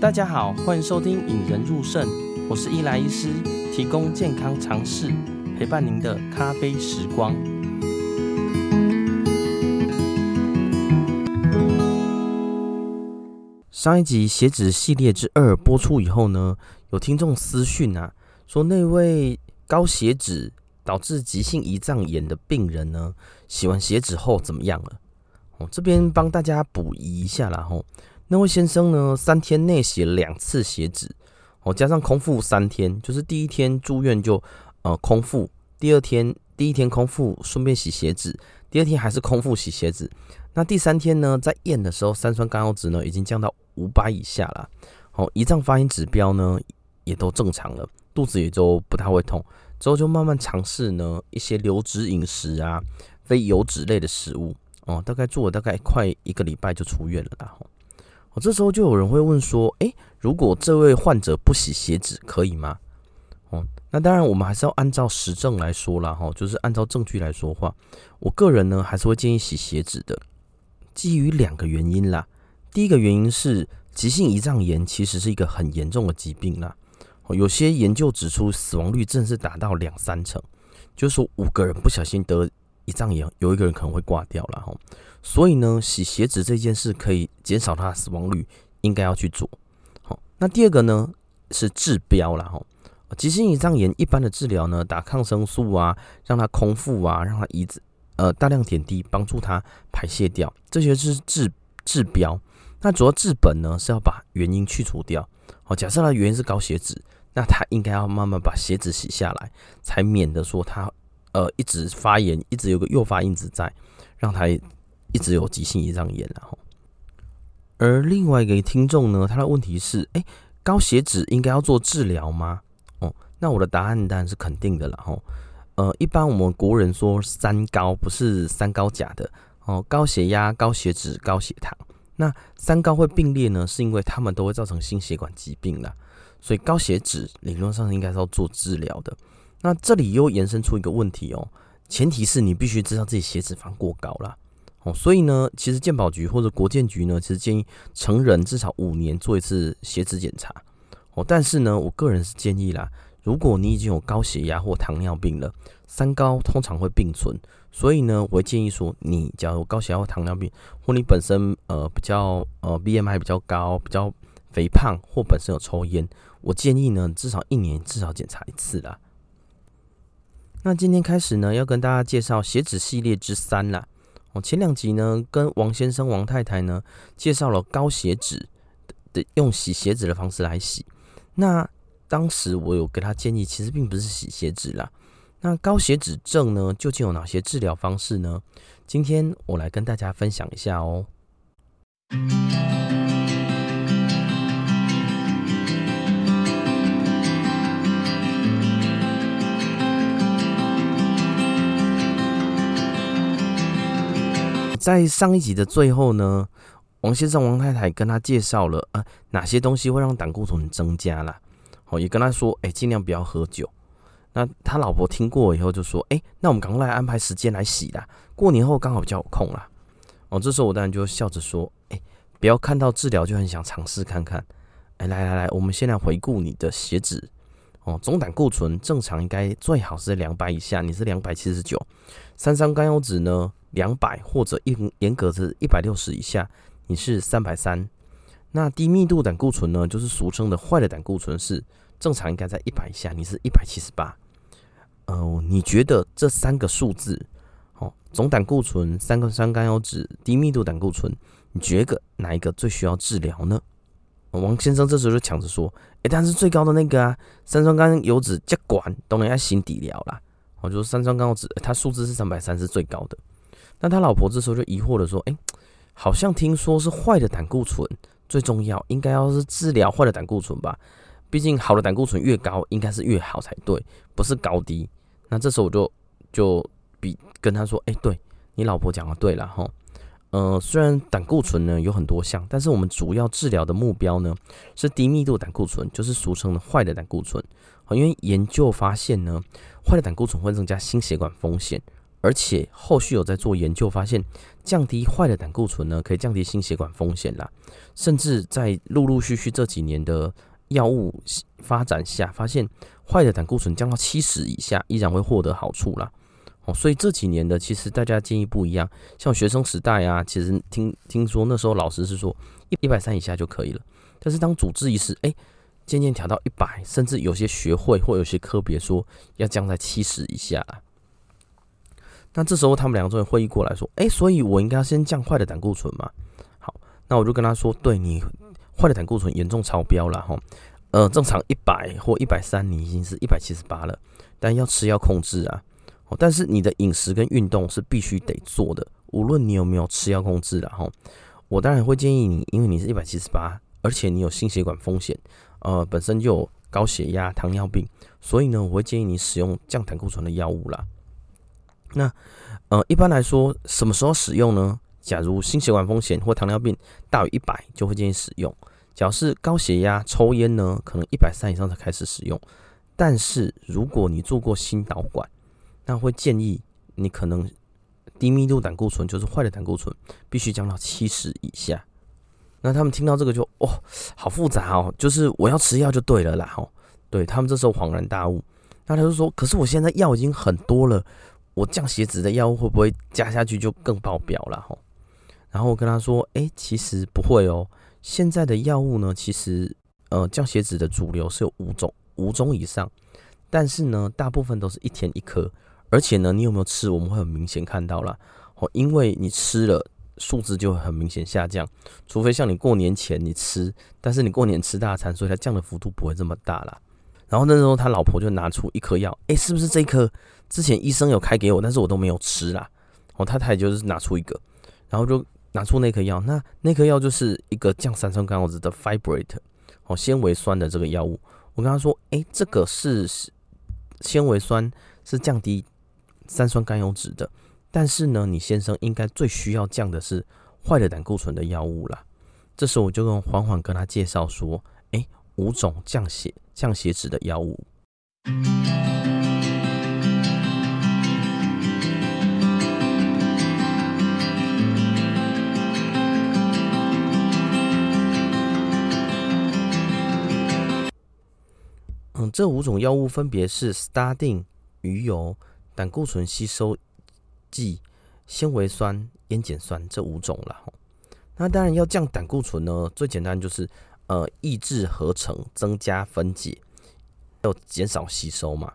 大家好，欢迎收听《引人入胜》，我是伊莱医师，提供健康常识，陪伴您的咖啡时光。上一集血脂系列之二播出以后呢，有听众私讯啊，说那位高血脂导致急性胰脏炎的病人呢，洗完血脂后怎么样了？我，这边帮大家补遗一下啦吼。那位先生呢，三天内洗两次血脂，哦，加上空腹三天，就是第一天住院就呃空腹，第二天第一天空腹顺便洗血脂，第二天还是空腹洗血脂。那第三天呢，在验的时候，三酸甘油酯呢已经降到五百以下了，哦，胰脏发炎指标呢也都正常了，肚子也就不太会痛。之后就慢慢尝试呢一些流质饮食啊，非油脂类的食物。哦，大概做了大概快一个礼拜就出院了，然后，哦，这时候就有人会问说，诶，如果这位患者不洗鞋子可以吗？哦，那当然我们还是要按照实证来说啦，哈，就是按照证据来说话。我个人呢还是会建议洗鞋子的，基于两个原因啦。第一个原因是急性胰脏炎其实是一个很严重的疾病啦，有些研究指出死亡率正是达到两三成，就是说五个人不小心得。胰脏炎有一个人可能会挂掉了哈，所以呢，洗鞋子这件事可以减少他的死亡率，应该要去做。好，那第二个呢是治标了哈。急性胰脏炎一般的治疗呢，打抗生素啊，让他空腹啊，让他胰子呃大量点滴，帮助他排泄掉，这些是治治标。那主要治本呢是要把原因去除掉。好，假设他原因是高血脂，那他应该要慢慢把血脂洗下来，才免得说他。呃，一直发炎，一直有个诱发因子在，让他一直有急性胰脏炎，然后。而另外一个听众呢，他的问题是：哎，高血脂应该要做治疗吗？哦，那我的答案当然是肯定的了，吼。呃，一般我们国人说三高，不是三高假的哦，高血压、高血脂、高血糖。那三高会并列呢，是因为他们都会造成心血管疾病啦，所以高血脂理论上应该是要做治疗的。那这里又延伸出一个问题哦，前提是你必须知道自己血脂肪过高啦。哦，所以呢，其实健保局或者国健局呢，其实建议成人至少五年做一次血脂检查哦。但是呢，我个人是建议啦，如果你已经有高血压或糖尿病了，三高通常会并存，所以呢，我会建议说，你假如高血压或糖尿病，或你本身呃比较呃 BMI 比较高、比较肥胖，或本身有抽烟，我建议呢，至少一年至少检查一次啦。那今天开始呢，要跟大家介绍血脂系列之三啦。前两集呢，跟王先生、王太太呢，介绍了高血脂的用洗鞋子的方式来洗。那当时我有给他建议，其实并不是洗鞋子啦。那高血脂症呢，究竟有哪些治疗方式呢？今天我来跟大家分享一下哦。在上一集的最后呢，王先生、王太太跟他介绍了啊哪些东西会让胆固醇增加啦，哦，也跟他说，哎，尽量不要喝酒。那他老婆听过以后就说，哎，那我们赶快来安排时间来洗啦，过年后刚好比较有空啦。哦，这时候我当然就笑着说，哎，不要看到治疗就很想尝试看看。哎，来来来，我们先来回顾你的血脂。哦，总胆固醇正常应该最好是两百以下，你是两百七十九。三三甘油酯呢？两百或者一严格是一百六十以下，你是三百三。那低密度胆固醇呢，就是俗称的坏的胆固醇，是正常应该在一百以下，你是一百七十八。呃，你觉得这三个数字，哦，总胆固醇、三个酸甘油酯、低密度胆固醇，你觉得哪一个最需要治疗呢？王先生这时候就抢着说：“哎、欸，但是最高的那个啊，三酸甘油酯接管当然要心底疗啦。”我就说三酸甘油酯，它数字是三百三，是最高的。那他老婆这时候就疑惑的说：“哎、好像听说是坏的胆固醇最重要，应该要是治疗坏的胆固醇吧？毕竟好的胆固醇越高，应该是越好才对，不是高低。”那这时候我就就比跟他说：“哎、对你老婆讲的对了哈。呃，虽然胆固醇呢有很多项，但是我们主要治疗的目标呢是低密度胆固醇，就是俗称的坏的胆固醇。因为研究发现呢，坏的胆固醇会增加心血管风险。”而且后续有在做研究，发现降低坏的胆固醇呢，可以降低心血管风险啦。甚至在陆陆续续这几年的药物发展下，发现坏的胆固醇降到七十以下，依然会获得好处啦。哦，所以这几年的其实大家建议不一样。像学生时代啊，其实听听说那时候老师是说一一百三以下就可以了。但是当主治医师哎，渐渐调到一百，甚至有些学会或有些科别说要降在七十以下。那这时候他们两个终于会议过来说，哎，所以我应该要先降坏的胆固醇嘛？好，那我就跟他说，对，你坏的胆固醇严重超标了哈。呃，正常一百或一百三，你已经是一百七十八了，但要吃药控制啊。哦但是你的饮食跟运动是必须得做的，无论你有没有吃药控制的哈。我当然会建议你，因为你是一百七十八，而且你有心血管风险，呃，本身就有高血压、糖尿病，所以呢，我会建议你使用降胆固醇的药物啦。那呃，一般来说，什么时候使用呢？假如心血管风险或糖尿病大于一百，就会建议使用。假如是高血压、抽烟呢，可能一百三以上才开始使用。但是如果你做过心导管，那会建议你可能低密度胆固醇，就是坏的胆固醇，必须降到七十以下。那他们听到这个就哦，好复杂哦，就是我要吃药就对了啦。哦，对他们这时候恍然大悟。那他就说，可是我现在药已经很多了。我降血脂的药物会不会加下去就更爆表了哈？然后我跟他说，哎、其实不会哦。现在的药物呢，其实呃降血脂的主流是有五种，五种以上。但是呢，大部分都是一天一颗，而且呢，你有没有吃，我们会很明显看到啦。哦，因为你吃了，数字就会很明显下降。除非像你过年前你吃，但是你过年吃大餐，所以它降的幅度不会这么大啦。然后那时候他老婆就拿出一颗药，哎，是不是这一颗？之前医生有开给我，但是我都没有吃啦。哦，太太就是拿出一个，然后就拿出那颗药。那那颗药就是一个降三酸甘油脂的 Fibrate，哦，纤维酸的这个药物。我跟他说，哎，这个是纤维酸，是降低三酸甘油酯的。但是呢，你先生应该最需要降的是坏的胆固醇的药物啦。这时候我就跟缓缓跟他介绍说，五种降血降血脂的药物。嗯，这五种药物分别是 Statin 鱼油、胆固醇吸收剂、纤维酸、烟碱酸这五种了。那当然要降胆固醇呢，最简单就是呃抑制合成、增加分解，要减少吸收嘛。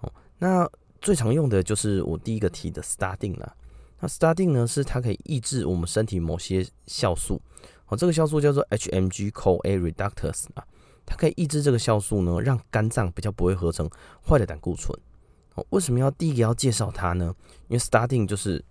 哦，那最常用的就是我第一个提的 Statin 了。那 Statin 呢，是它可以抑制我们身体某些酵素。哦，这个酵素叫做 HMG-CoA reductase 啊。它可以抑制这个酵素呢，让肝脏比较不会合成坏的胆固醇。哦，为什么要第一个要介绍它呢？因为 Statin 就是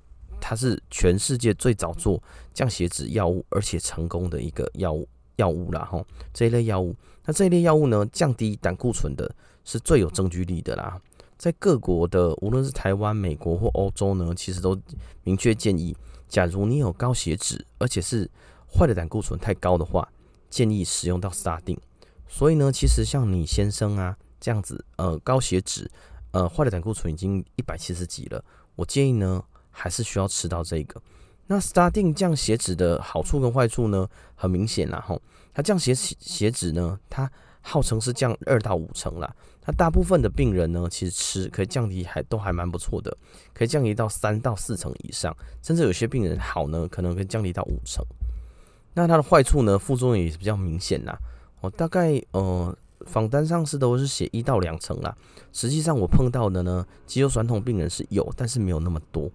它是全世界最早做降血脂药物，而且成功的一个药物药物啦。哈，这一类药物，那这一类药物呢，降低胆固醇的是最有证据力的啦。在各国的无论是台湾、美国或欧洲呢，其实都明确建议，假如你有高血脂，而且是坏的胆固醇太高的话，建议使用到 Statin。所以呢，其实像你先生啊这样子，呃，高血脂，呃，坏的胆固醇已经一百七十几了，我建议呢，还是需要吃到这个。那 Statin 降血脂的好处跟坏处呢，很明显啦吼，它降血血脂呢，它号称是降二到五成啦。它大部分的病人呢，其实吃可以降低还都还蛮不错的，可以降低到三到四成以上，甚至有些病人好呢，可能可以降低到五成。那它的坏处呢，副作用也是比较明显啦。我大概呃，访单上是都是写一到两成啦。实际上我碰到的呢，肌肉酸痛病人是有，但是没有那么多。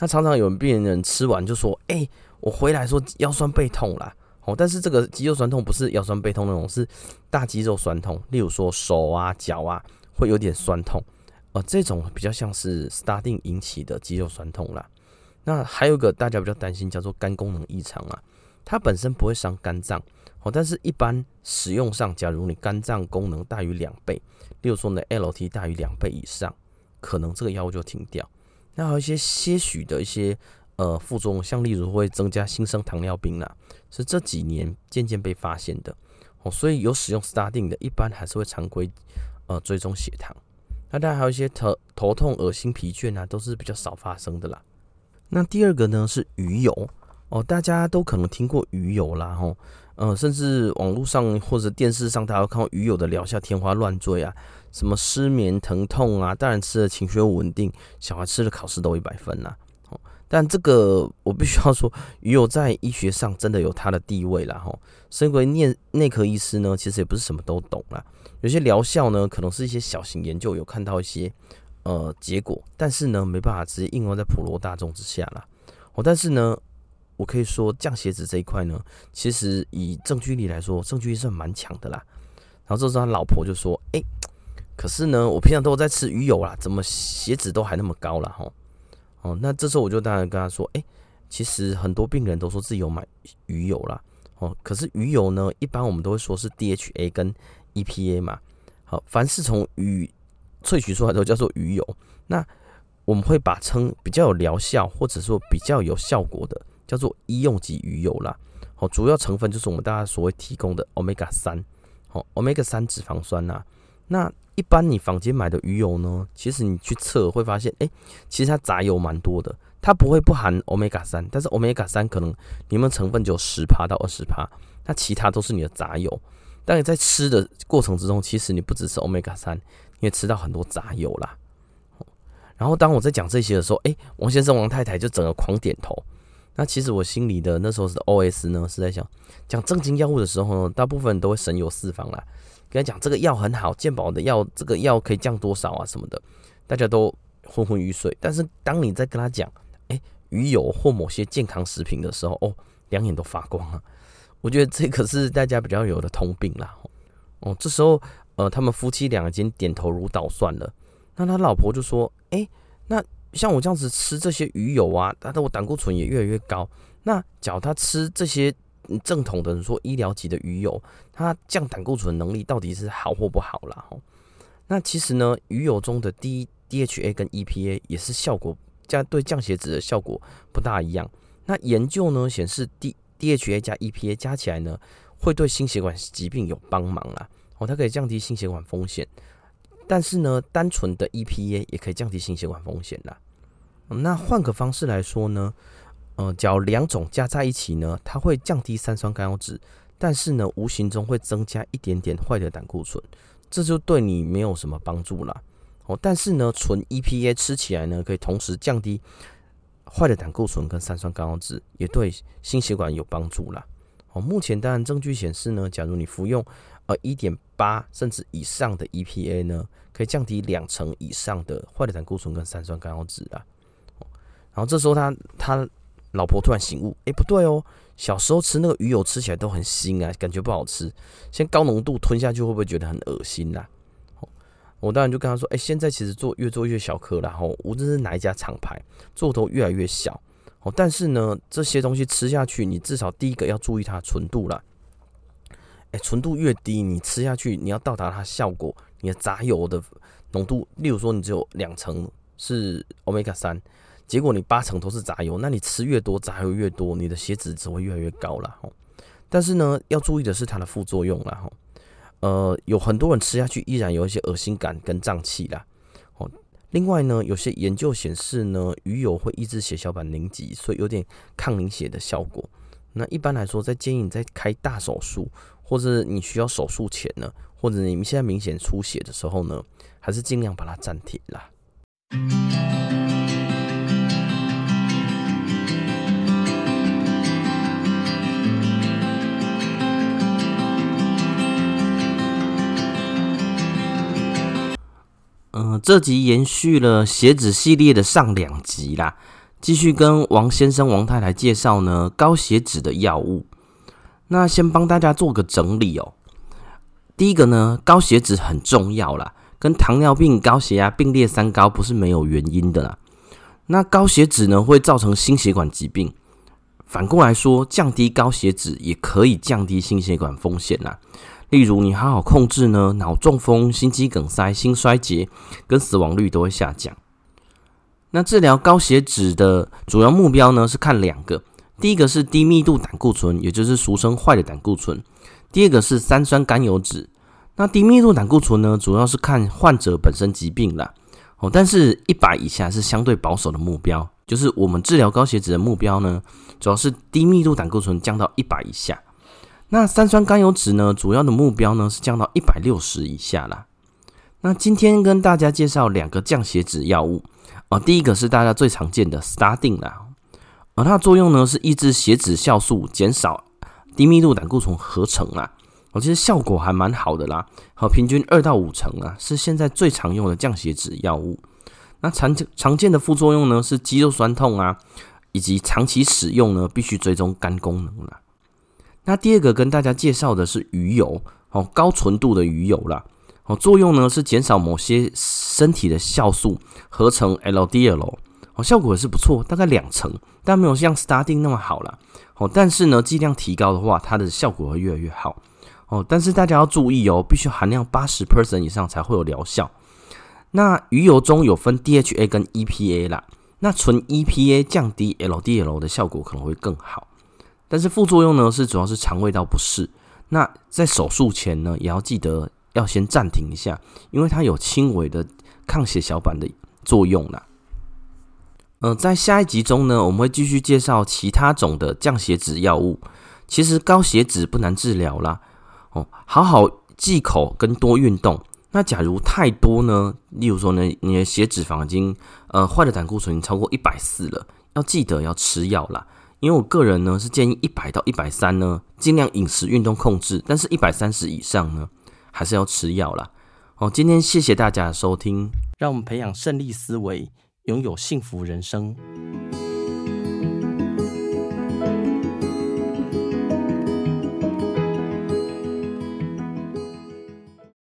那常常有病人吃完就说：“哎、我回来说腰酸背痛啦。”哦，但是这个肌肉酸痛不是腰酸背痛那种，是大肌肉酸痛，例如说手啊、脚啊会有点酸痛。呃，这种比较像是 Statin 引起的肌肉酸痛啦。那还有一个大家比较担心叫做肝功能异常啊，它本身不会伤肝脏。哦，但是一般使用上，假如你肝脏功能大于两倍，例如说你的 LT 大于两倍以上，可能这个药物就停掉。那还有一些些许的一些呃副作用，像例如会增加新生糖尿病啦，是这几年渐渐被发现的。哦，所以有使用 Statin 的，一般还是会常规呃追踪血糖。那当然还有一些头头痛、恶心、疲倦啊，都是比较少发生的啦。那第二个呢是鱼油哦，大家都可能听过鱼油啦，吼，呃，甚至网络上或者电视上，大家都看到鱼油的疗效天花乱坠啊，什么失眠、疼痛啊，大人吃了情绪稳定，小孩吃了考试都一百分呐。哦，但这个我必须要说，鱼油在医学上真的有它的地位啦，哈。身为内内科医师呢，其实也不是什么都懂啦，有些疗效呢，可能是一些小型研究有看到一些。呃，结果，但是呢，没办法直接应用在普罗大众之下啦。哦，但是呢，我可以说降血脂这一块呢，其实以证据力来说，证据力是蛮强的啦。然后这时候他老婆就说：“哎、可是呢，我平常都在吃鱼油啦，怎么血脂都还那么高了？”哈，哦，那这时候我就当然跟他说：“哎、其实很多病人都说自己有买鱼油啦。哦，可是鱼油呢，一般我们都会说是 DHA 跟 EPA 嘛。好，凡是从鱼萃取出来都叫做鱼油，那我们会把称比较有疗效或者说比较有效果的叫做医用级鱼油啦。好，主要成分就是我们大家所谓提供的 Omega 三，好，Omega 三脂肪酸呐。那一般你房间买的鱼油呢，其实你去测会发现，哎，其实它杂油蛮多的，它不会不含 Omega 三，但是 Omega 三可能里面成分只有十趴到二十趴，那其他都是你的杂油。但你在吃的过程之中，其实你不只是 Omega 三，你也吃到很多杂油啦。然后当我在讲这些的时候，哎，王先生、王太太就整个狂点头。那其实我心里的那时候是 OS 呢，是在想讲正经药物的时候呢，大部分人都会神游四方啦，跟他讲这个药很好，健保的药，这个药可以降多少啊什么的，大家都昏昏欲睡。但是当你在跟他讲，哎，鱼油或某些健康食品的时候，哦，两眼都发光啊。我觉得这可是大家比较有的通病啦。哦，这时候呃，他们夫妻俩已经点头如捣蒜了。那他老婆就说：“哎，那像我这样子吃这些鱼油啊，他的我胆固醇也越来越高。那叫他吃这些正统的人说医疗级的鱼油，它降胆固醇能力到底是好或不好啦？哦，那其实呢，鱼油中的 D DHA 跟 EPA 也是效果加对降血脂的效果不大一样。那研究呢显示 D DHA 加 EPA 加起来呢，会对心血管疾病有帮忙啦。哦，它可以降低心血管风险。但是呢，单纯的 EPA 也可以降低心血管风险啦。那换个方式来说呢，呃，只要两种加在一起呢，它会降低三酸甘油酯，但是呢，无形中会增加一点点坏的胆固醇，这就对你没有什么帮助啦。哦，但是呢，纯 EPA 吃起来呢，可以同时降低。坏的胆固醇跟三酸甘油酯也对心血管有帮助啦。哦，目前当然证据显示呢，假如你服用呃一点八甚至以上的 EPA 呢，可以降低两成以上的坏的胆固醇跟三酸甘油酯啊。然后这时候他他老婆突然醒悟，哎，不对哦，小时候吃那个鱼油吃起来都很腥啊，感觉不好吃，现在高浓度吞下去会不会觉得很恶心呐？我当然就跟他说：“哎、现在其实做越做越小颗，然后无论是哪一家厂牌做都越来越小。哦，但是呢，这些东西吃下去，你至少第一个要注意它的纯度啦。哎、纯度越低，你吃下去，你要到达它效果，你的杂油的浓度，例如说你只有两成是欧米伽三，结果你八成都是杂油，那你吃越多杂油越多，你的血脂只会越来越高了。吼，但是呢，要注意的是它的副作用啦。吼。”呃，有很多人吃下去依然有一些恶心感跟胀气啦。哦，另外呢，有些研究显示呢，鱼油会抑制血小板凝集，所以有点抗凝血的效果。那一般来说，在建议你在开大手术，或者你需要手术前呢，或者你们现在明显出血的时候呢，还是尽量把它暂停啦。嗯、这集延续了血脂系列的上两集啦，继续跟王先生、王太太介绍呢高血脂的药物。那先帮大家做个整理哦。第一个呢，高血脂很重要啦，跟糖尿病、高血压并列三高不是没有原因的啦。那高血脂呢会造成心血管疾病，反过来说，降低高血脂也可以降低心血管风险啦。例如，你好好控制呢，脑中风、心肌梗塞、心衰竭跟死亡率都会下降。那治疗高血脂的主要目标呢，是看两个：第一个是低密度胆固醇，也就是俗称坏的胆固醇；第二个是三酸甘油酯。那低密度胆固醇呢，主要是看患者本身疾病啦。哦，但是一百以下是相对保守的目标，就是我们治疗高血脂的目标呢，主要是低密度胆固醇降到一百以下。那三酸甘油酯呢，主要的目标呢是降到一百六十以下啦。那今天跟大家介绍两个降血脂药物啊，第一个是大家最常见的 Statin 啦，而它的作用呢是抑制血脂酵素，减少低密度胆固醇合成啊。我其实效果还蛮好的啦，好，平均二到五成啊，是现在最常用的降血脂药物。那常常见的副作用呢是肌肉酸痛啊，以及长期使用呢必须追踪肝功能啦。那第二个跟大家介绍的是鱼油，哦，高纯度的鱼油啦，哦，作用呢是减少某些身体的酵素合成 LDL，哦，效果也是不错，大概两成，但没有像 Statin 那么好啦。哦，但是呢剂量提高的话，它的效果会越来越好。哦，但是大家要注意哦，必须含量八十 percent 以上才会有疗效。那鱼油中有分 DHA 跟 EPA 啦，那纯 EPA 降低 LDL 的效果可能会更好。但是副作用呢，是主要是肠胃道不适。那在手术前呢，也要记得要先暂停一下，因为它有轻微的抗血小板的作用啦。呃，在下一集中呢，我们会继续介绍其他种的降血脂药物。其实高血脂不难治疗啦，哦，好好忌口跟多运动。那假如太多呢，例如说呢，你的血脂肪已经呃坏的胆固醇超过一百四了，要记得要吃药啦。因为我个人呢是建议一百到一百三呢，尽量饮食运动控制，但是一百三十以上呢，还是要吃药啦。哦，今天谢谢大家的收听，让我们培养胜利思维，拥有幸福人生。